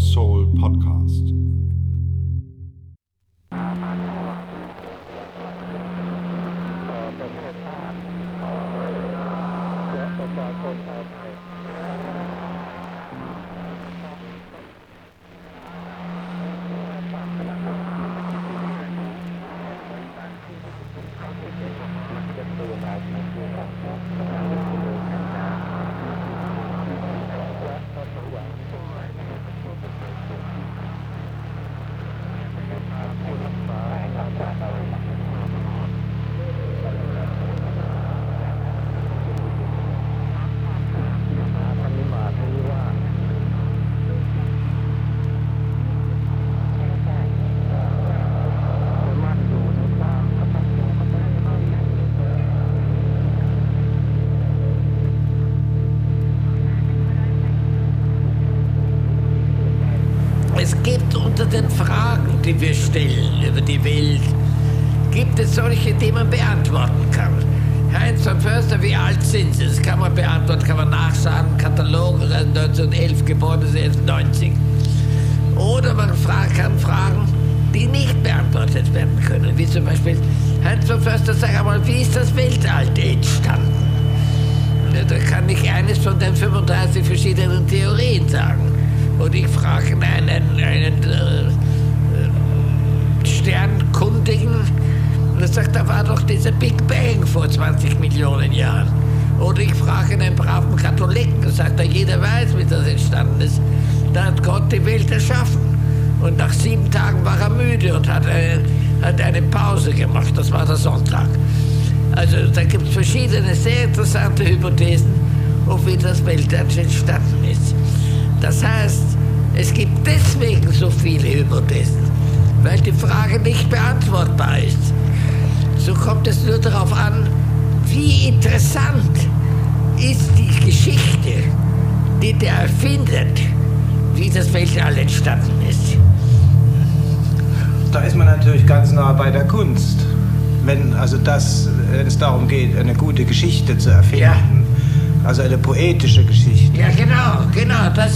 Soul Podcast. Uh, uh,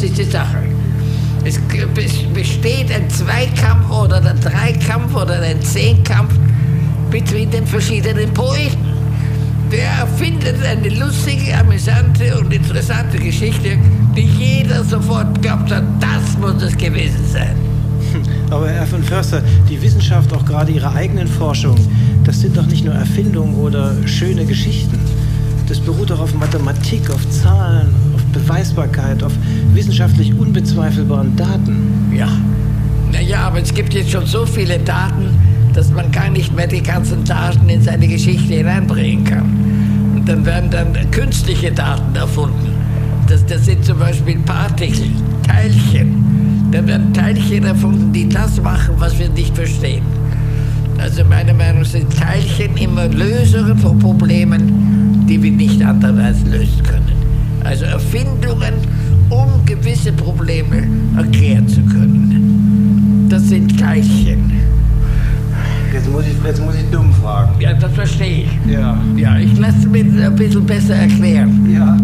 ist die Sache. Es besteht ein Zweikampf oder ein Dreikampf oder ein Zehnkampf zwischen den verschiedenen Poeten. Wer erfindet eine lustige, amüsante und interessante Geschichte, die jeder sofort glaubt hat, das muss es gewesen sein. Aber Herr von Förster, die Wissenschaft, auch gerade Ihre eigenen Forschungen, das sind doch nicht nur Erfindungen oder schöne Geschichten. Das beruht doch auf Mathematik, auf Zahlen, Beweisbarkeit, auf wissenschaftlich unbezweifelbaren Daten. Ja. Naja, aber es gibt jetzt schon so viele Daten, dass man gar nicht mehr die ganzen Daten in seine Geschichte hineinbringen kann. Und dann werden dann künstliche Daten erfunden. Das, das sind zum Beispiel Partikel, Teilchen. Da werden Teilchen erfunden, die das machen, was wir nicht verstehen. Also meiner Meinung nach sind Teilchen immer Lösungen von Problemen, die wir nicht andererseits lösen können. Also Erfindungen, um gewisse Probleme erklären zu können. Das sind Teilchen. Jetzt muss ich, jetzt muss ich dumm fragen. Ja, das verstehe ich. Ja. Ja, ich lasse es mir ein bisschen besser erklären. Ja.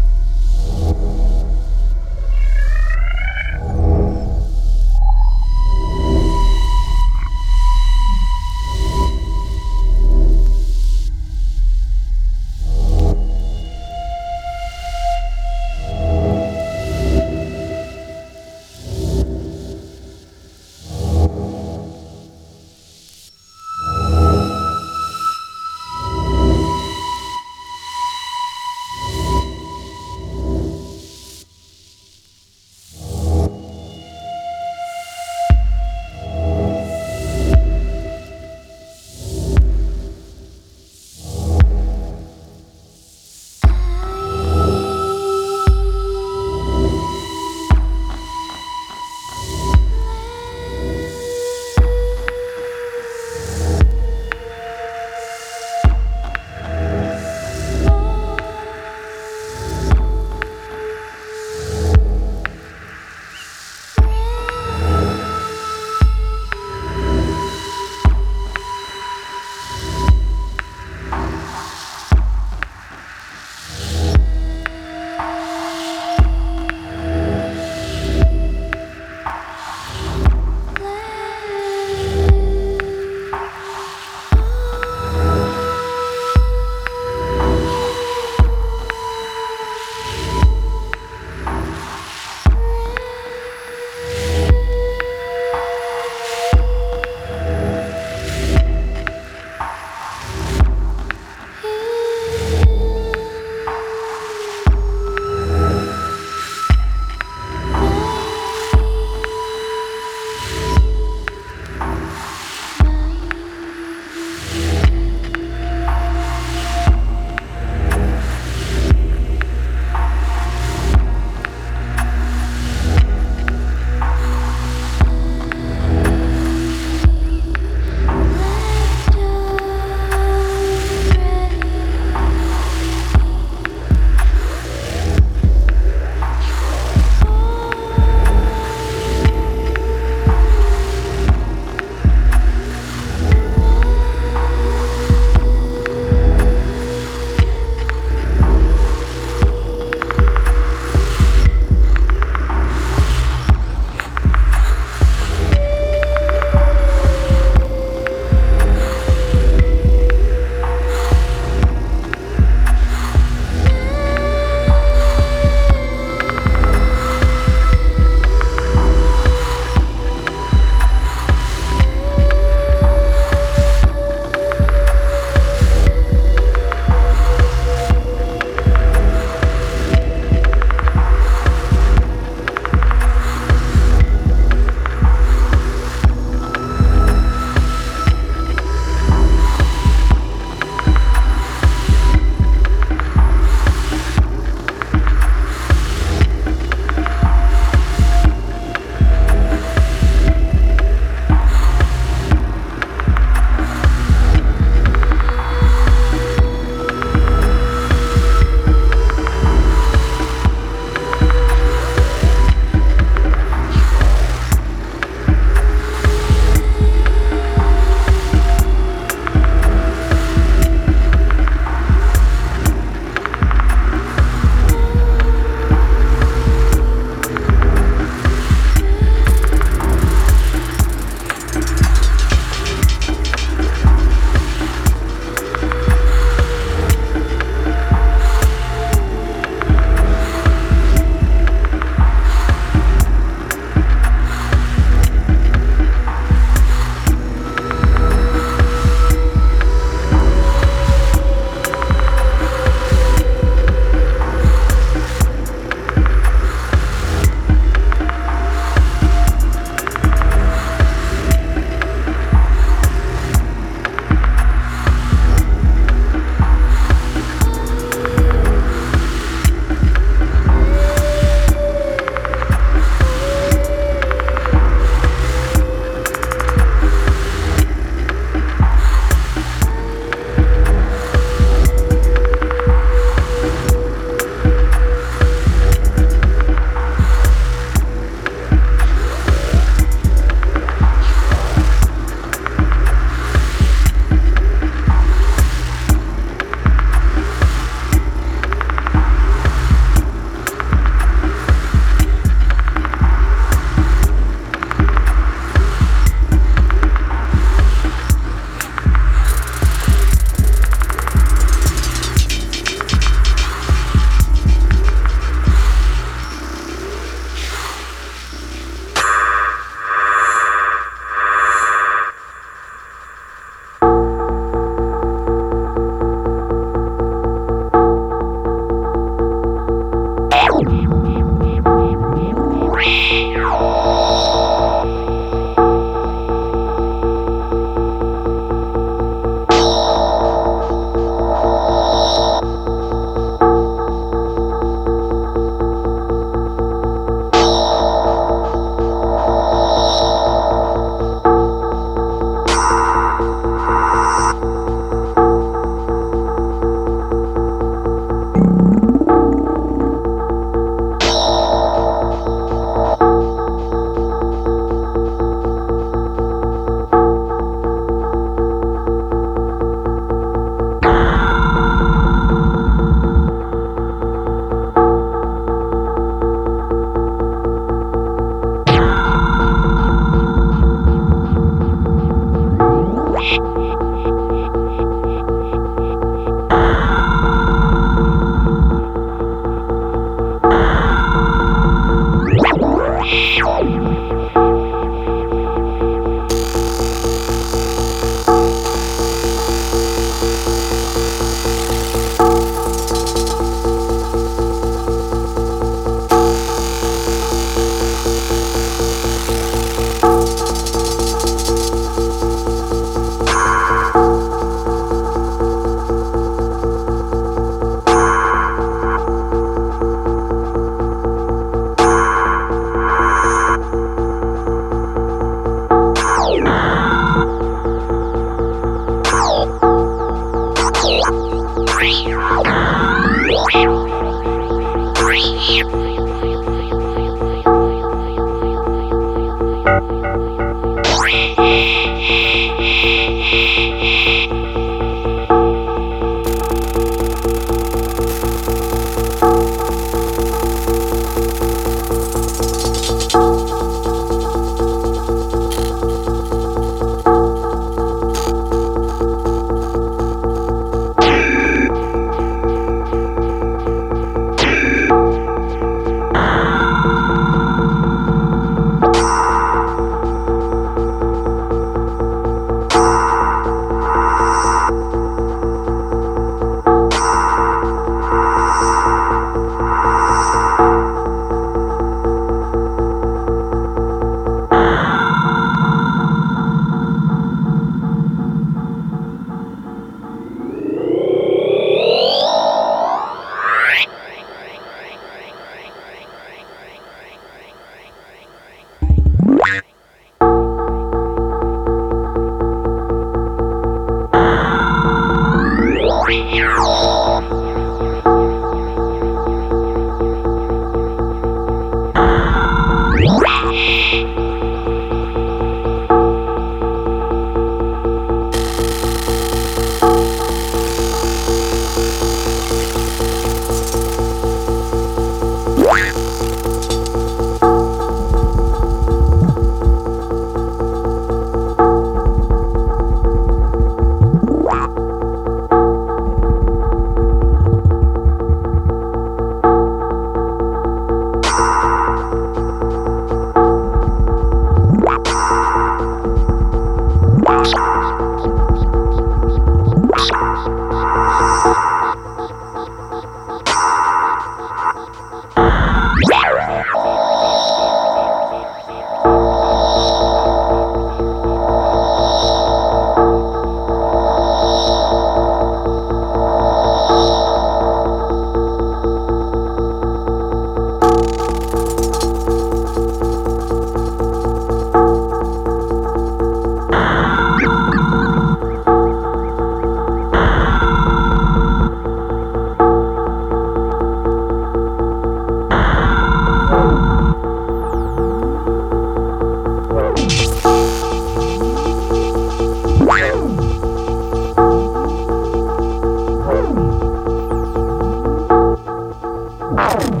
you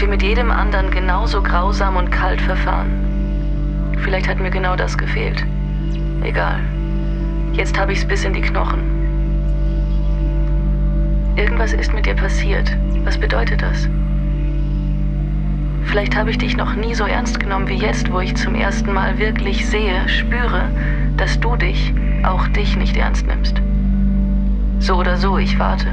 dass wir mit jedem anderen genauso grausam und kalt verfahren. Vielleicht hat mir genau das gefehlt. Egal. Jetzt habe ich's bis in die Knochen. Irgendwas ist mit dir passiert. Was bedeutet das? Vielleicht habe ich dich noch nie so ernst genommen wie jetzt, wo ich zum ersten Mal wirklich sehe, spüre, dass du dich, auch dich nicht ernst nimmst. So oder so, ich warte.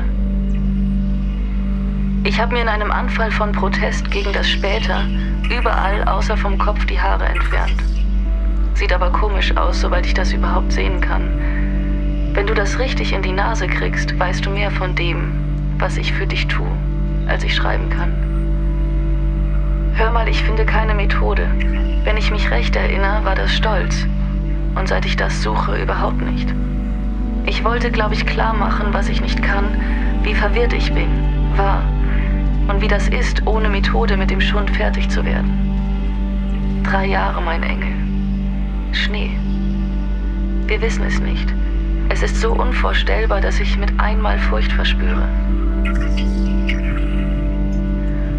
Ich habe mir in einem Anfall von Protest gegen das Später überall außer vom Kopf die Haare entfernt. Sieht aber komisch aus, soweit ich das überhaupt sehen kann. Wenn du das richtig in die Nase kriegst, weißt du mehr von dem, was ich für dich tue, als ich schreiben kann. Hör mal, ich finde keine Methode. Wenn ich mich recht erinnere, war das Stolz. Und seit ich das suche, überhaupt nicht. Ich wollte, glaube ich, klar machen, was ich nicht kann, wie verwirrt ich bin, war und wie das ist, ohne Methode mit dem Schund fertig zu werden. Drei Jahre, mein Engel. Schnee. Wir wissen es nicht. Es ist so unvorstellbar, dass ich mit einmal Furcht verspüre.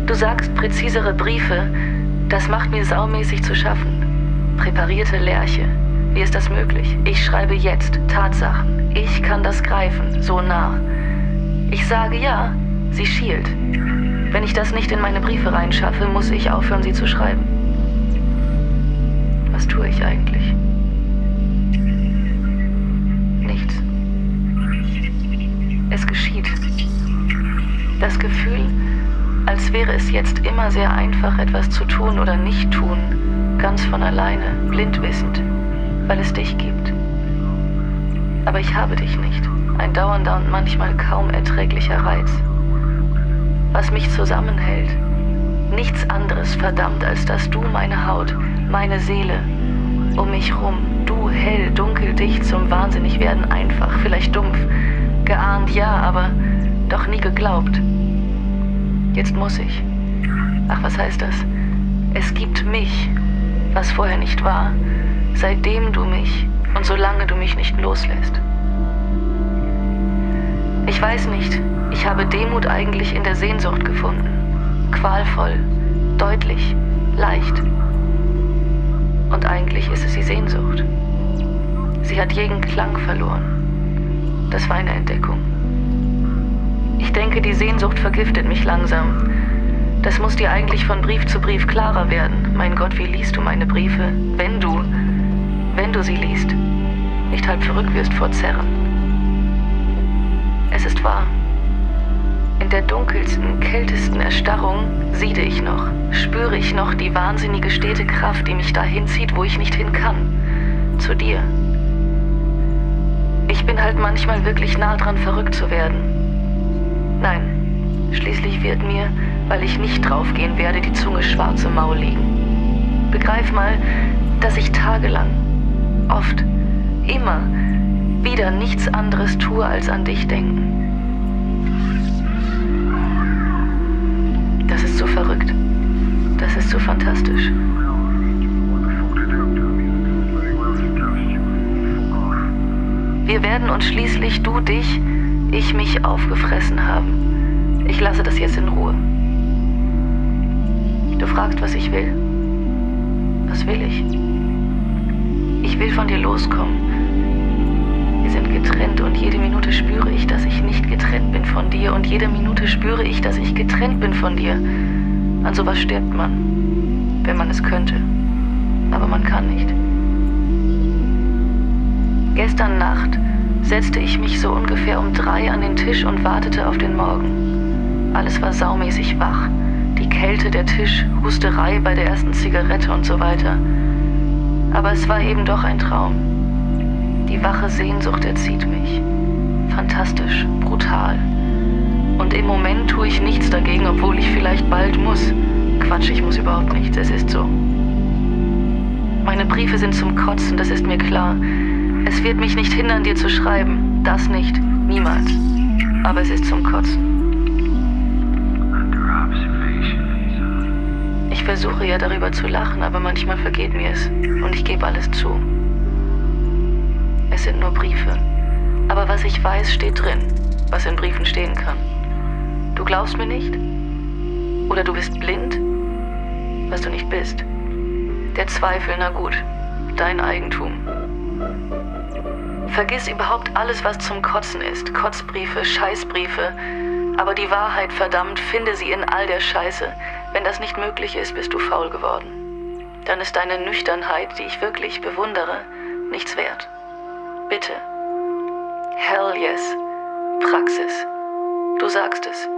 Du sagst präzisere Briefe, das macht mir saumäßig zu schaffen. Präparierte Lerche. Wie ist das möglich? Ich schreibe jetzt Tatsachen. Ich kann das greifen, so nah. Ich sage ja, sie schielt. Wenn ich das nicht in meine Briefe reinschaffe, muss ich aufhören, sie zu schreiben. Was tue ich eigentlich? Nichts. Es geschieht. Das Gefühl, als wäre es jetzt immer sehr einfach, etwas zu tun oder nicht tun, ganz von alleine, blind wissend, weil es dich gibt. Aber ich habe dich nicht. Ein dauernder und manchmal kaum erträglicher Reiz was mich zusammenhält. Nichts anderes, verdammt, als dass du meine Haut, meine Seele, um mich rum, du hell, dunkel, dicht zum Wahnsinnigwerden einfach, vielleicht dumpf, geahnt ja, aber doch nie geglaubt. Jetzt muss ich. Ach, was heißt das? Es gibt mich, was vorher nicht war, seitdem du mich und solange du mich nicht loslässt. Ich weiß nicht, ich habe Demut eigentlich in der Sehnsucht gefunden. Qualvoll, deutlich, leicht. Und eigentlich ist es die Sehnsucht. Sie hat jeden Klang verloren. Das war eine Entdeckung. Ich denke, die Sehnsucht vergiftet mich langsam. Das muss dir eigentlich von Brief zu Brief klarer werden. Mein Gott, wie liest du meine Briefe? Wenn du, wenn du sie liest, nicht halb verrückt wirst vor Zerren. Es ist wahr. In der dunkelsten, kältesten Erstarrung siede ich noch, spüre ich noch die wahnsinnige stete Kraft, die mich dahin zieht, wo ich nicht hin kann. Zu dir. Ich bin halt manchmal wirklich nah dran, verrückt zu werden. Nein, schließlich wird mir, weil ich nicht draufgehen werde, die Zunge schwarz im Maul liegen. Begreif mal, dass ich tagelang, oft, immer, wieder nichts anderes tue, als an dich denken. Das ist so fantastisch. Wir werden uns schließlich, du dich, ich mich aufgefressen haben. Ich lasse das jetzt in Ruhe. Du fragst, was ich will. Was will ich? Ich will von dir loskommen. Wir sind getrennt und jede Minute spüre ich, dass ich nicht getrennt bin von dir und jede Minute spüre ich, dass ich getrennt bin von dir. An sowas stirbt man, wenn man es könnte. Aber man kann nicht. Gestern Nacht setzte ich mich so ungefähr um drei an den Tisch und wartete auf den Morgen. Alles war saumäßig wach. Die Kälte, der Tisch, Husterei bei der ersten Zigarette und so weiter. Aber es war eben doch ein Traum. Die wache Sehnsucht erzieht mich. Fantastisch, brutal. Und im Moment tue ich nichts dagegen, obwohl ich vielleicht bald muss. Quatsch, ich muss überhaupt nichts, es ist so. Meine Briefe sind zum Kotzen, das ist mir klar. Es wird mich nicht hindern, dir zu schreiben. Das nicht, niemals. aber es ist zum Kotzen. Ich versuche ja darüber zu lachen, aber manchmal vergeht mir es und ich gebe alles zu. Es sind nur Briefe. Aber was ich weiß, steht drin, was in Briefen stehen kann. Du glaubst mir nicht? Oder du bist blind? Was du nicht bist. Der Zweifel, na gut, dein Eigentum. Vergiss überhaupt alles, was zum Kotzen ist. Kotzbriefe, Scheißbriefe. Aber die Wahrheit, verdammt, finde sie in all der Scheiße. Wenn das nicht möglich ist, bist du faul geworden. Dann ist deine Nüchternheit, die ich wirklich bewundere, nichts wert. Bitte. Hell yes. Praxis. Du sagst es.